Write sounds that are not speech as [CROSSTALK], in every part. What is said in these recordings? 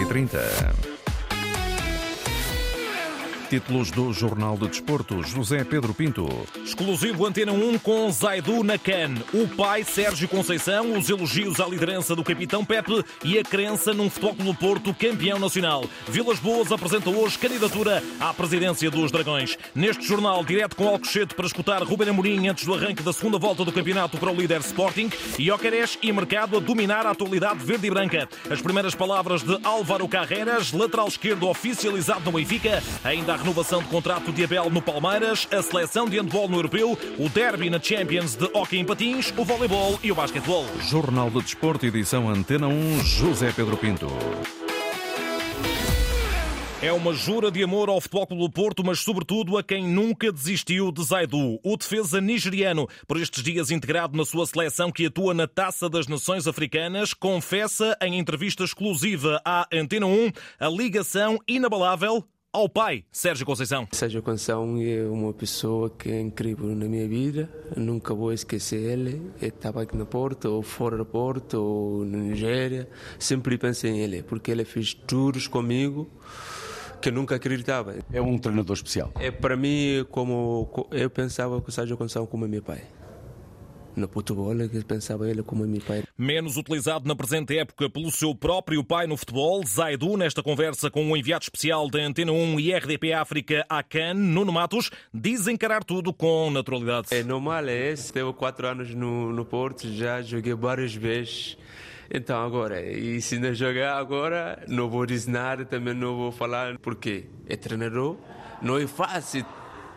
e 30. Títulos do Jornal de Desporto, José Pedro Pinto. Exclusivo Antena 1 com Zaidu na CAN. O pai, Sérgio Conceição, os elogios à liderança do capitão Pepe e a crença num futebol no Porto campeão nacional. Vilas Boas apresenta hoje candidatura à presidência dos Dragões. Neste jornal, direto com Alcochete para escutar Ruben Amorim antes do arranque da segunda volta do campeonato para o líder Sporting e Ocares e Mercado a dominar a atualidade verde e branca. As primeiras palavras de Álvaro Carreras, lateral esquerdo oficializado no Benfica, ainda renovação de contrato de Abel no Palmeiras, a seleção de handball no Europeu, o derby na Champions de hockey em patins, o voleibol e o basquetebol. Jornal de Desporto, edição Antena 1, José Pedro Pinto. É uma jura de amor ao Futebol Clube do Porto, mas sobretudo a quem nunca desistiu de Zaidu, o defesa nigeriano, por estes dias integrado na sua seleção que atua na Taça das Nações Africanas, confessa em entrevista exclusiva à Antena 1 a ligação inabalável ao pai, Sérgio Conceição. Sérgio Conceição é uma pessoa que é incrível na minha vida, nunca vou esquecer ele. Ele estava aqui no Porto, ou fora do Porto, ou na Nigéria, sempre pensei em ele, porque ele fez tours comigo que eu nunca acreditava. É um treinador especial. É para mim como eu pensava que o Sérgio Conceição como meu pai no futebol, que pensava ele como meu pai. Menos utilizado na presente época pelo seu próprio pai no futebol, Zaidu, nesta conversa com o um enviado especial da Antena 1 e RDP África à CAN, Nuno Matos, diz encarar tudo com naturalidade. É normal, é esse. Teve quatro anos no, no Porto, já joguei várias vezes. Então agora, e se não jogar agora, não vou dizer nada, também não vou falar, porque é treinador, não é fácil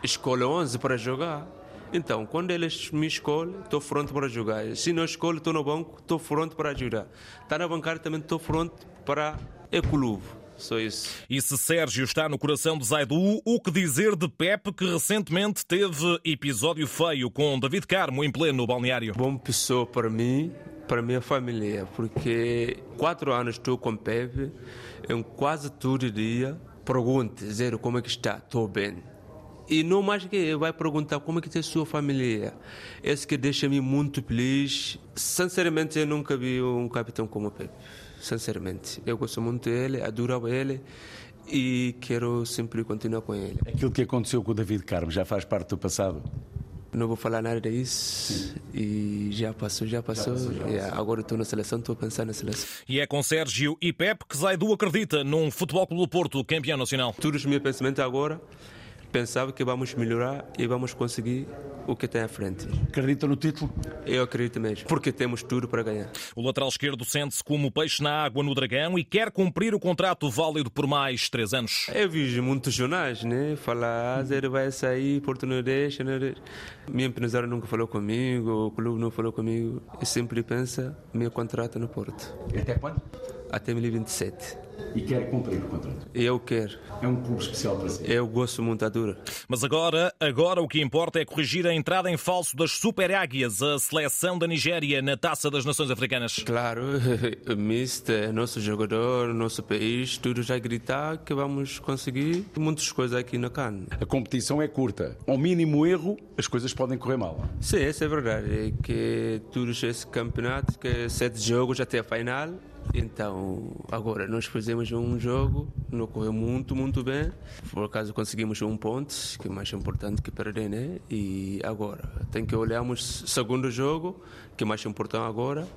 escolher 11 para jogar. Então, quando eles me escolhem, estou pronto para jogar. Se não escolhem, estou no banco, estou pronto para ajudar. Está na bancada, também estou pronto para o clube. Só isso. E se Sérgio está no coração de Zaidu, o que dizer de Pepe, que recentemente teve episódio feio com David Carmo em pleno balneário? Bom pessoa para mim, para minha família, porque quatro anos estou com Pepe, em quase todo dia pergunto, dizer como é que está, estou bem e não mais que vai perguntar como é que a sua família. Esse que deixa-me muito feliz. Sinceramente, eu nunca vi um capitão como o Pepe. Sinceramente, eu gosto muito dele, adoro ele e quero sempre continuar com ele. Aquilo que aconteceu com o David Carmo já faz parte do passado? Não vou falar nada disso e já passou, já passou. Já passou, já passou. Agora estou na seleção, estou a pensar na seleção. E é com Sérgio e Pepe que Zaidu acredita num Futebol Clube do Porto, campeão nacional. Todos os meus pensamentos agora pensava que vamos melhorar e vamos conseguir o que tem à frente. Acredita no título? Eu acredito mesmo, porque temos tudo para ganhar. O lateral esquerdo sente-se como peixe na água no Dragão e quer cumprir o contrato válido por mais três anos. Eu vi muitos jornais, né? Falar, ah, ele vai sair, Porto não deixa. Não deixa. Minha empresária nunca falou comigo, o clube não falou comigo. Eu sempre penso, meu contrato no Porto. Até quando? Até 2027. E quer cumprir o contrato? Eu quero. É um clube especial para si? Eu gosto muito da dura. Mas agora, agora o que importa é corrigir a entrada em falso das Super Águias, a seleção da Nigéria na Taça das Nações Africanas. Claro, [LAUGHS] mister, nosso jogador, nosso país, tudo já gritar que vamos conseguir muitas coisas aqui na CAN. A competição é curta. Ao mínimo erro, as coisas podem correr mal. Sim, isso é verdade. É que todos esse campeonato, que sete jogos até a final, então, agora nós fizemos um jogo, não correu muito, muito bem. Por acaso conseguimos um ponto, que é mais importante que perder, né? E agora, tem que olharmos segundo jogo, que é mais importante agora,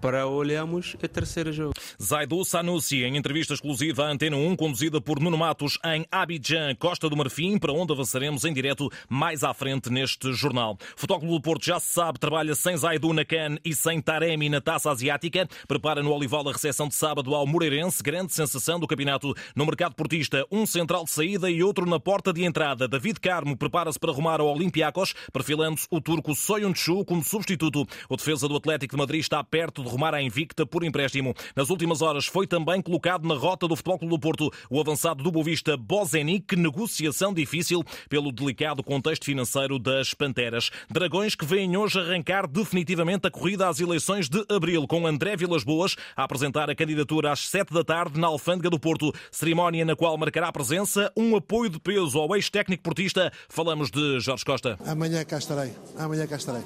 para olharmos o terceiro jogo. Zaidu Sanusi, em entrevista exclusiva à Antena 1, conduzida por Nuno Matos em Abidjan, Costa do Marfim, para onde avançaremos em direto mais à frente neste jornal. Futebol do Porto já se sabe, trabalha sem Zaidu na CAN e sem Taremi na Taça Asiática. Prepara no Olival a recepção de sábado ao Moreirense, grande sensação do campeonato no mercado portista. Um central de saída e outro na porta de entrada. David Carmo prepara-se para arrumar ao Olympiacos, perfilando-se o turco Soyuncu como substituto. O defesa do Atlético de Madrid está perto de rumar à invicta por empréstimo. Nas últimas horas foi também colocado na rota do Futebol Clube do Porto o avançado do Bovista Bozenic, negociação difícil pelo delicado contexto financeiro das Panteras. Dragões que vêm hoje arrancar definitivamente a corrida às eleições de abril, com André Vilas Boas a apresentar a candidatura às sete da tarde na Alfândega do Porto. Cerimónia na qual marcará presença um apoio de peso ao ex-técnico portista. Falamos de Jorge Costa. Amanhã cá estarei. Amanhã cá estarei.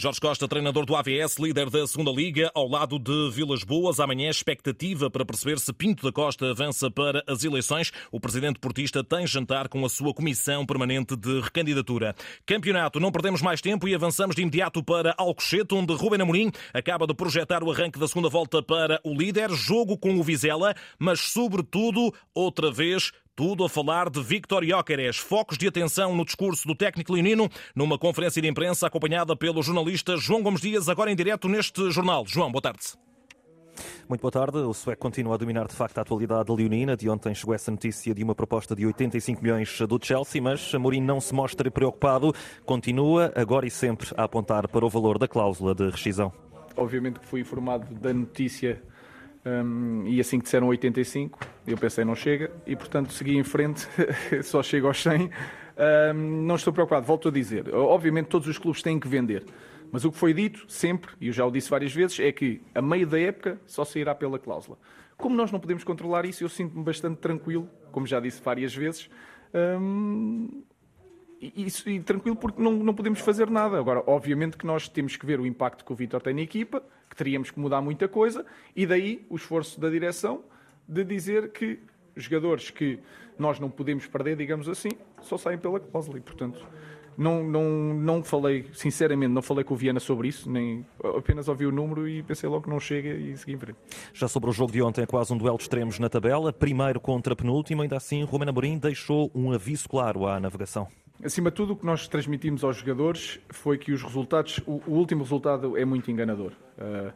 Jorge Costa, treinador do AVS, líder da segunda Liga, Benfica ao lado de Vilas Boas. Amanhã, expectativa para perceber se Pinto da Costa avança para as eleições. O presidente portista tem jantar com a sua comissão permanente de recandidatura. Campeonato, não perdemos mais tempo e avançamos de imediato para Alcochete, onde Ruben Amorim acaba de projetar o arranque da segunda volta para o líder. Jogo com o Vizela, mas sobretudo, outra vez, tudo a falar de Victor Jóqueres. Focos de atenção no discurso do técnico leonino, numa conferência de imprensa acompanhada pelo jornalista João Gomes Dias, agora em direto neste jornal. João, boa tarde. Muito boa tarde. O sueco continua a dominar de facto a atualidade leonina. De ontem chegou essa notícia de uma proposta de 85 milhões do Chelsea, mas Mourinho não se mostra preocupado. Continua agora e sempre a apontar para o valor da cláusula de rescisão. Obviamente que fui informado da notícia um, e assim que disseram 85, eu pensei não chega e portanto segui em frente, [LAUGHS] só chego aos 100. Um, não estou preocupado, volto a dizer. Obviamente todos os clubes têm que vender, mas o que foi dito sempre, e eu já o disse várias vezes, é que a meio da época só sairá pela cláusula. Como nós não podemos controlar isso, eu sinto-me bastante tranquilo, como já disse várias vezes. Um, e, e, tranquilo porque não, não podemos fazer nada. Agora, obviamente que nós temos que ver o impacto que o Vitor tem na equipa, que teríamos que mudar muita coisa, e daí o esforço da direção de dizer que jogadores que nós não podemos perder, digamos assim, só saem pela cláusula. E, portanto, não, não, não falei, sinceramente, não falei com o Viana sobre isso, nem apenas ouvi o número e pensei logo que não chega e segui em frente. Já sobre o jogo de ontem, é quase um duelo de extremos na tabela, primeiro contra penúltimo, ainda assim, Romano Amorim deixou um aviso claro à navegação. Acima de tudo, o que nós transmitimos aos jogadores foi que os resultados, o, o último resultado é muito enganador. Uh,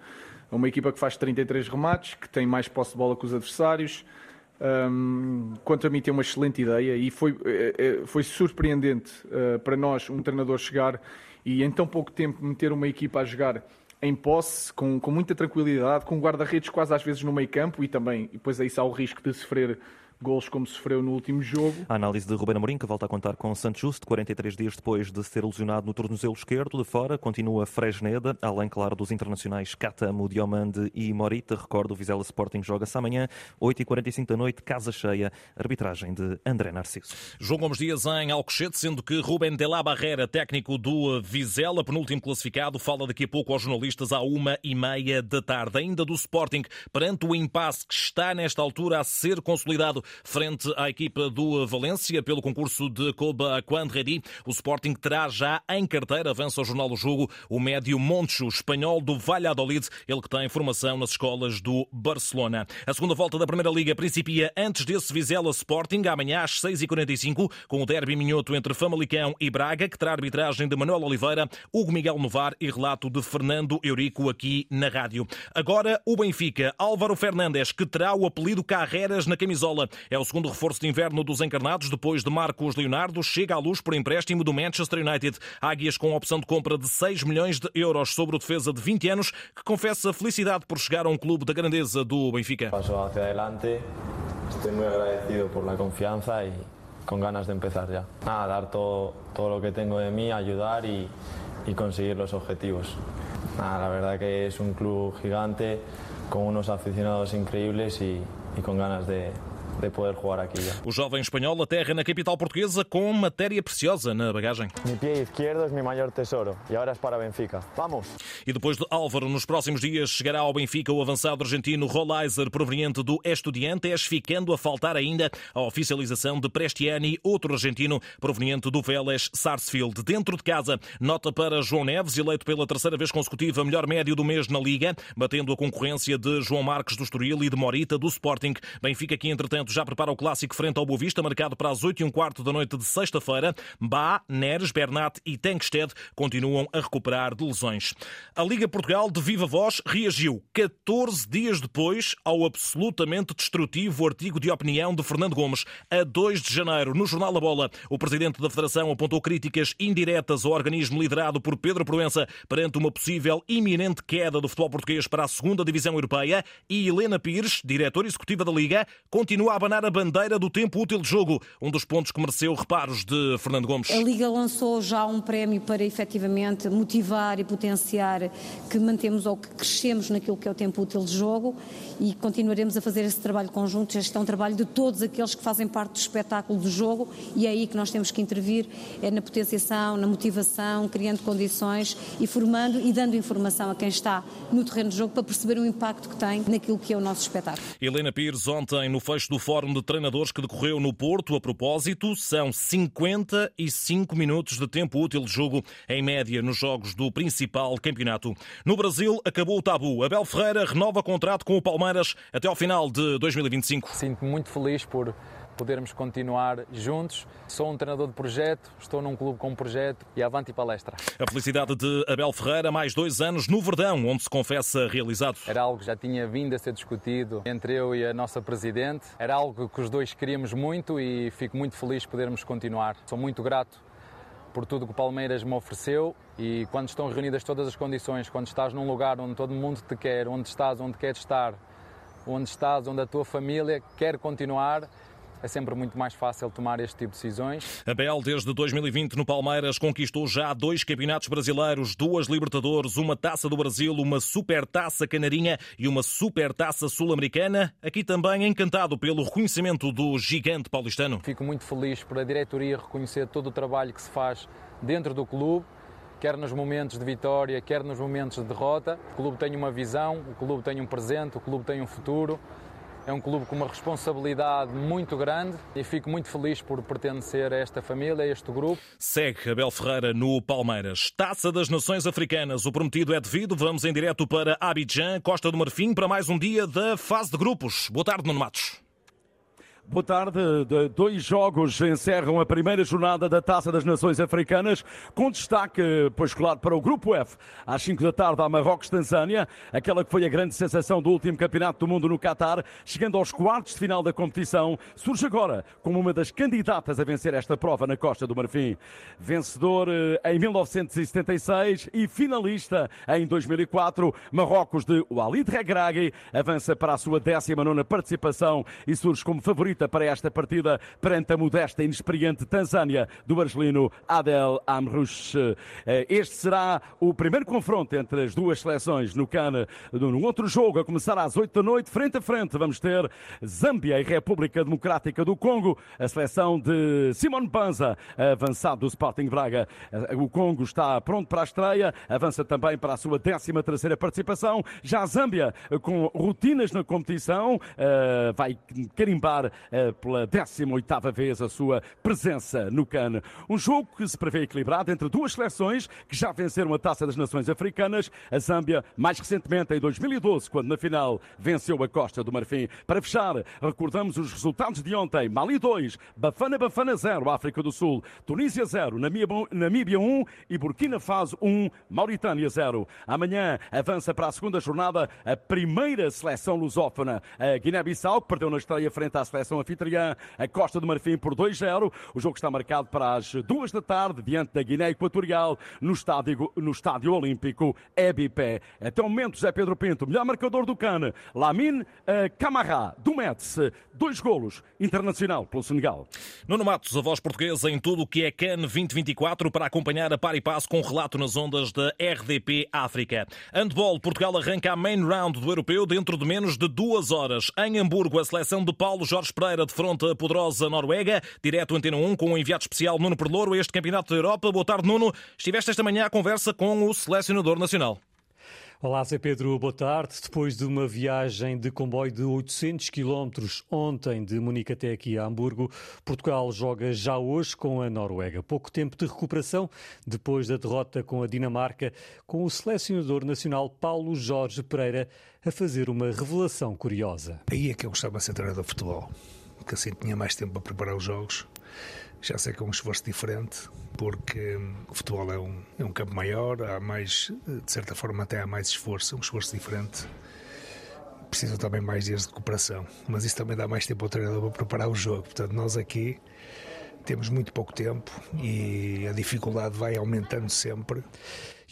é uma equipa que faz 33 remates, que tem mais posse de bola que os adversários. Um, quanto a mim, tem uma excelente ideia e foi, eh, eh, foi surpreendente uh, para nós um treinador chegar e em tão pouco tempo meter uma equipa a jogar em posse, com, com muita tranquilidade, com guarda-redes quase às vezes no meio campo e também, e depois aí há o risco de sofrer gols como sofreu no último jogo. A análise de Ruben Amorim, que volta a contar com Santos Justo, 43 dias depois de ser lesionado no tornozelo esquerdo. De fora, continua Fresneda, além, claro, dos internacionais Catamo, Diomande e Morita. Recordo, o Vizela Sporting joga-se amanhã, 8h45 da noite, casa cheia, arbitragem de André Narciso. João Gomes Dias em Alcochete, sendo que Ruben de la Barrera, técnico do Vizela, penúltimo classificado, fala daqui a pouco aos jornalistas à uma e meia da tarde. Ainda do Sporting, perante o impasse que está nesta altura a ser consolidado frente à equipa do Valência pelo concurso de Coba Quandredi. O Sporting terá já em carteira, avança o Jornal do Jogo, o médio Moncho, espanhol do Valladolid, ele que tem formação nas escolas do Barcelona. A segunda volta da Primeira Liga principia antes desse Vizela Sporting, amanhã às 6h45, com o derby minhoto entre Famalicão e Braga, que terá arbitragem de Manuel Oliveira, Hugo Miguel Novar e relato de Fernando Eurico aqui na rádio. Agora o Benfica, Álvaro Fernandes, que terá o apelido Carreras na camisola. É o segundo reforço de inverno dos encarnados, depois de Marcos Leonardo, chega à luz por empréstimo do Manchester United. Águias com opção de compra de 6 milhões de euros sobre o defesa de 20 anos, que confessa felicidade por chegar a um clube da grandeza do Benfica. Passo hacia adelante, estou muito agradecido por la confiança e com ganas de empezar já. Nada, dar todo, todo lo que tengo de mí, ayudar y, y conseguir los objetivos. Nada, la verdad que es un club gigante, con unos aficionados increíbles y con ganas de, de poder jogar aqui. Já. O jovem espanhol aterra na capital portuguesa com matéria preciosa na bagagem. Mi pé esquerdo é meu maior tesouro e agora é para Benfica. Vamos! E depois de Álvaro, nos próximos dias chegará ao Benfica o avançado argentino Rolaiser, proveniente do Estudiantes, ficando a faltar ainda a oficialização de Prestiani, outro argentino proveniente do Vélez Sarsfield. Dentro de casa, nota para João Neves, eleito pela terceira vez consecutiva melhor médio do mês na Liga, batendo a concorrência de João Marques do Estoril e de Morita do Sporting. Benfica que, entretanto, já prepara o clássico frente ao Boa Vista, marcado para as 8 e um quarto da noite de sexta-feira. Bá, Neres, Bernat e Tankstead continuam a recuperar de lesões. A Liga Portugal, de viva voz, reagiu 14 dias depois ao absolutamente destrutivo artigo de opinião de Fernando Gomes. A 2 de janeiro, no Jornal da Bola, o presidente da Federação apontou críticas indiretas ao organismo liderado por Pedro Proença perante uma possível iminente queda do futebol português para a segunda divisão europeia e Helena Pires, diretora executiva da Liga, continua a abanar a bandeira do tempo útil de jogo, um dos pontos que mereceu reparos de Fernando Gomes. A Liga lançou já um prémio para efetivamente motivar e potenciar que mantemos ou que crescemos naquilo que é o tempo útil de jogo e continuaremos a fazer esse trabalho conjunto. Este é um trabalho de todos aqueles que fazem parte do espetáculo do jogo e é aí que nós temos que intervir, é na potenciação, na motivação, criando condições e formando e dando informação a quem está no terreno de jogo para perceber o impacto que tem naquilo que é o nosso espetáculo. Helena Pires, ontem no fecho do Fórum de Treinadores que decorreu no Porto, a propósito, são 55 minutos de tempo útil de jogo, em média, nos jogos do principal campeonato. No Brasil, acabou o tabu. Abel Ferreira renova contrato com o Palmeiras até ao final de 2025. Sinto-me muito feliz por podermos continuar juntos. Sou um treinador de projeto, estou num clube com um projeto e avante palestra. A felicidade de Abel Ferreira, mais dois anos no Verdão, onde se confessa realizado. Era algo que já tinha vindo a ser discutido entre eu e a nossa Presidente. Era algo que os dois queríamos muito e fico muito feliz de podermos continuar. Sou muito grato por tudo que o Palmeiras me ofereceu e quando estão reunidas todas as condições, quando estás num lugar onde todo mundo te quer, onde estás onde queres estar, onde estás onde a tua família quer continuar, é sempre muito mais fácil tomar este tipo de decisões. Abel, desde 2020 no Palmeiras, conquistou já dois campeonatos brasileiros, duas Libertadores, uma Taça do Brasil, uma Super Taça Canarinha e uma Super Taça Sul-Americana. Aqui também encantado pelo reconhecimento do gigante paulistano. Fico muito feliz por a diretoria reconhecer todo o trabalho que se faz dentro do clube quer nos momentos de vitória, quer nos momentos de derrota. O clube tem uma visão, o clube tem um presente, o clube tem um futuro. É um clube com uma responsabilidade muito grande e fico muito feliz por pertencer a esta família, a este grupo. Segue Abel Ferreira no Palmeiras. Taça das Nações Africanas. O prometido é devido. Vamos em direto para Abidjan, Costa do Marfim, para mais um dia da fase de grupos. Boa tarde, Nuno Matos. Boa tarde. Dois jogos encerram a primeira jornada da Taça das Nações Africanas, com destaque, pois claro, para o Grupo F. Às 5 da tarde, a Marrocos-Tanzânia, aquela que foi a grande sensação do último Campeonato do Mundo no Catar, chegando aos quartos de final da competição, surge agora como uma das candidatas a vencer esta prova na Costa do Marfim. Vencedor eh, em 1976 e finalista em 2004, Marrocos de Walid Regragui avança para a sua 19 participação e surge como favorito favorita para esta partida perante a modesta e inexperiente Tanzânia do argelino Adel Amrouche. Eh, este será o primeiro confronto entre as duas seleções no CAN. Num outro jogo, a começar às 8 da noite, frente a frente, vamos ter Zâmbia e República Democrática do Congo, a seleção de Simone Banza, avançado do Sporting Braga. Eh, o Congo está pronto para a estreia, avança também para a sua 13 terceira participação. Já a Zâmbia, com rotinas na competição, eh, vai carimbar eh, pela 18ª vez a sua presença no CAN. Um jogo que se prevê equilibrado entre duas seleções que já venceram a Taça das Nações Africanas, a Zâmbia, mais recentemente em 2012, quando na final venceu a Costa do Marfim. Para fechar, recordamos os resultados de ontem. Mali 2, Bafana Bafana 0, África do Sul, Tunísia 0, Namíbia 1 e Burkina Faso 1, Mauritânia 0. Amanhã avança para a segunda jornada a primeira seleção lusófona, a Guiné-Bissau, que perdeu na estreia frente à seleção anfitriã, a Costa do Marfim por 2-0. O jogo está marcado para as duas da tarde, diante da Guiné Equatorial, no estádio, no estádio Olímpico Ebipé. Até o momento, José Pedro Pinto, melhor marcador do CAN, Lamine Camará, do Metz, dois golos, internacional pelo Senegal. Nuno Matos, a voz portuguesa em tudo o que é CAN 2024 para acompanhar a par e passo com relato nas ondas da RDP África. Handball, Portugal arranca a main round do europeu dentro de menos de duas horas. Em Hamburgo, a seleção de Paulo Jorge Pereira defronta a poderosa Noruega. Direto Antena 1 com o enviado especial Nuno Perlouro, este Campeonato da Europa. Boa tarde, Nuno. Estiveste esta manhã à conversa com o selecionador nacional. Olá, Zé Pedro, boa tarde. Depois de uma viagem de comboio de 800 quilómetros ontem de Munique até aqui a Hamburgo, Portugal joga já hoje com a Noruega. Pouco tempo de recuperação depois da derrota com a Dinamarca, com o selecionador nacional Paulo Jorge Pereira a fazer uma revelação curiosa. Aí é que eu gostava de ser treinador de futebol, que assim tinha mais tempo para preparar os jogos. Já sei que é um esforço diferente, porque o futebol é um, é um campo maior, há mais, de certa forma, até há mais esforço, um esforço diferente. Precisam também mais dias de recuperação, mas isso também dá mais tempo ao treinador para preparar o jogo. Portanto, nós aqui temos muito pouco tempo e a dificuldade vai aumentando sempre.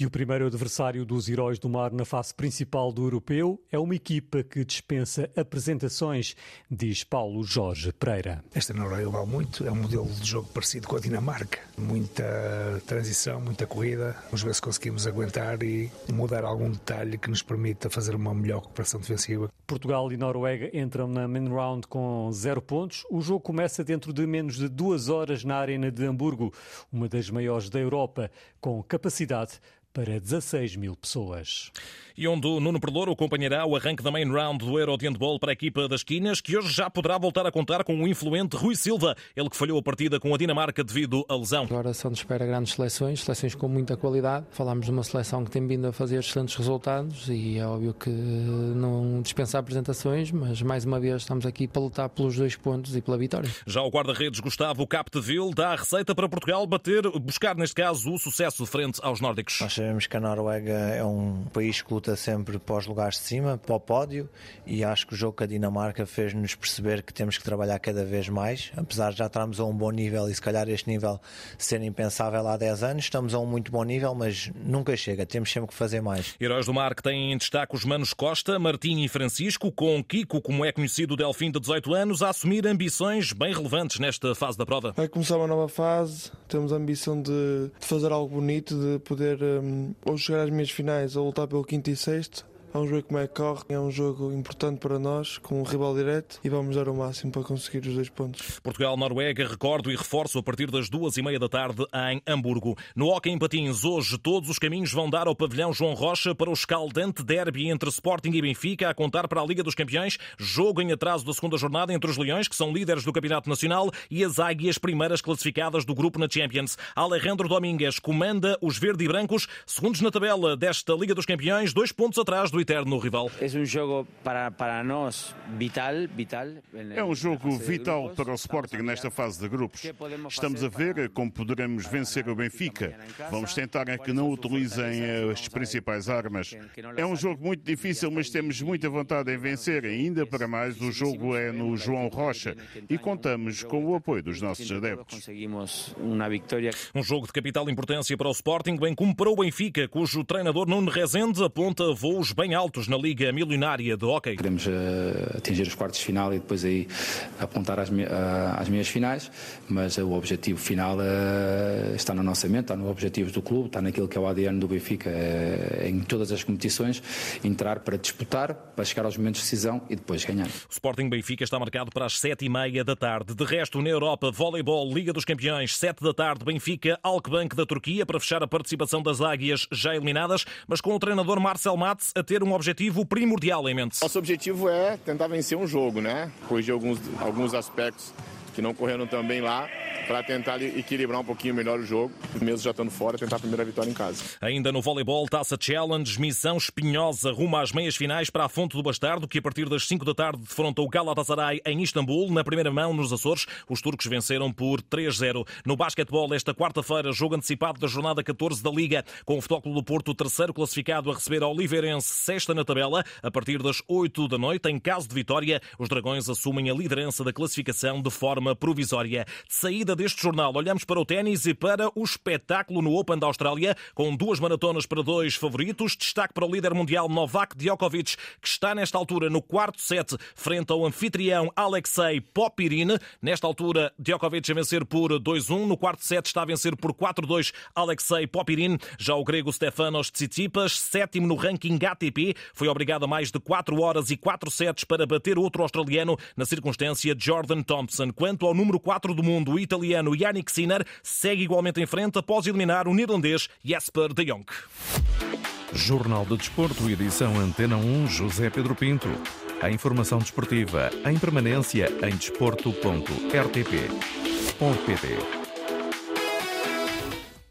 E o primeiro adversário dos Heróis do Mar na fase principal do Europeu é uma equipa que dispensa apresentações, diz Paulo Jorge Pereira. Esta Noruega vale muito, é um modelo de jogo parecido com a Dinamarca. Muita transição, muita corrida. Vamos ver se conseguimos aguentar e mudar algum detalhe que nos permita fazer uma melhor recuperação defensiva. Portugal e Noruega entram na main round com zero pontos. O jogo começa dentro de menos de duas horas na Arena de Hamburgo, uma das maiores da Europa, com capacidade para 16 mil pessoas. E onde o Nuno Perlouro acompanhará o arranque da main round do Euro de Handball para a equipa das Quinas, que hoje já poderá voltar a contar com o influente Rui Silva, ele que falhou a partida com a Dinamarca devido à lesão. Agora são de espera grandes seleções, seleções com muita qualidade. Falámos de uma seleção que tem vindo a fazer excelentes resultados e é óbvio que não dispensa apresentações, mas mais uma vez estamos aqui para lutar pelos dois pontos e pela vitória. Já o guarda-redes Gustavo Capdeville dá a receita para Portugal bater, buscar neste caso o sucesso frente aos nórdicos. Nós sabemos que a Noruega é um país que luta sempre para os lugares de cima, para o pódio, e acho que o jogo com a Dinamarca fez-nos perceber que temos que trabalhar cada vez mais. Apesar de já estarmos a um bom nível e se calhar este nível ser impensável há 10 anos, estamos a um muito bom nível, mas nunca chega, temos sempre que fazer mais. Heróis do Mar que têm em destaque os Manos Costa, Martim e Francisco, com Kiko, como é conhecido o Delfim de 18 anos, a assumir ambições bem relevantes nesta fase da prova. Vai começar uma nova fase, temos a ambição de, de fazer algo bonito, de poder um, ou chegar às meias finais ou lutar pelo quinto e sexto Vamos ver como é que corre. É um jogo importante para nós, com um rival direto, e vamos dar o máximo para conseguir os dois pontos. Portugal-Noruega, recordo e reforço a partir das duas e meia da tarde em Hamburgo. No Hockey em Patins, hoje todos os caminhos vão dar ao pavilhão João Rocha para o escaldante derby entre Sporting e Benfica, a contar para a Liga dos Campeões. Jogo em atraso da segunda jornada entre os Leões, que são líderes do Campeonato Nacional, e as Águias, primeiras classificadas do grupo na Champions. Alejandro Domingues comanda os verde e brancos, segundos na tabela desta Liga dos Campeões, dois pontos atrás do eterno rival. É um jogo para, para nós vital, vital. É um jogo vital para o Sporting nesta fase de grupos. Estamos a ver como poderemos vencer o Benfica. Vamos tentar que não utilizem as principais armas. É um jogo muito difícil, mas temos muita vontade em vencer. Ainda para mais, o jogo é no João Rocha e contamos com o apoio dos nossos adeptos. Um jogo de capital importância para o Sporting, bem como para o Benfica, cujo treinador Nuno Rezende aponta voos bem altos na Liga Milionária de Hockey. Queremos uh, atingir os quartos de final e depois aí apontar às, uh, às meias finais, mas uh, o objetivo final está na nossa mente, está nos objetivos do clube, está naquilo que é o ADN do Benfica, em todas as competições, entrar para disputar, para chegar aos momentos de decisão e depois ganhar. O Sporting Benfica está marcado para as sete e meia da tarde. De resto, na Europa, voleibol, Liga dos Campeões, sete da tarde, Benfica, Alkbank da Turquia, para fechar a participação das águias já eliminadas, mas com o treinador Marcel Matz a ter um objetivo primordial em mente. Nosso objetivo é tentar vencer um jogo, né? Corrigir alguns, alguns aspectos que não correram tão bem lá para tentar equilibrar um pouquinho melhor o jogo, mesmo já estando fora, tentar a primeira vitória em casa. Ainda no voleibol, Taça Challenge, missão espinhosa rumo às meias finais para a Fonte do Bastardo, que a partir das 5 da tarde defronta o Galatasaray em Istambul, na primeira mão nos Açores. Os turcos venceram por 3-0. No basquetebol, esta quarta-feira, jogo antecipado da jornada 14 da Liga, com o Futebol do Porto, terceiro classificado a receber a Oliveirense, sexta na tabela, a partir das 8 da noite. Em caso de vitória, os Dragões assumem a liderança da classificação de forma provisória. De saída deste jornal, olhamos para o ténis e para o espetáculo no Open da Austrália, com duas maratonas para dois favoritos. Destaque para o líder mundial Novak Djokovic, que está nesta altura no quarto set, frente ao anfitrião Alexei Popirine. Nesta altura, Djokovic a vencer por 2-1. No quarto set está a vencer por 4-2 Alexei Popirine. Já o grego Stefanos Tsitsipas, sétimo no ranking ATP, foi obrigado a mais de 4 horas e 4 sets para bater outro australiano, na circunstância Jordan Thompson. Quanto ao número 4 do mundo, o italiano Yannick Sinner segue igualmente em frente após eliminar o neerlandês Jesper de Jong. Jornal de Desporto, edição Antena 1, José Pedro Pinto. A informação desportiva em permanência em desporto.rtp.pt.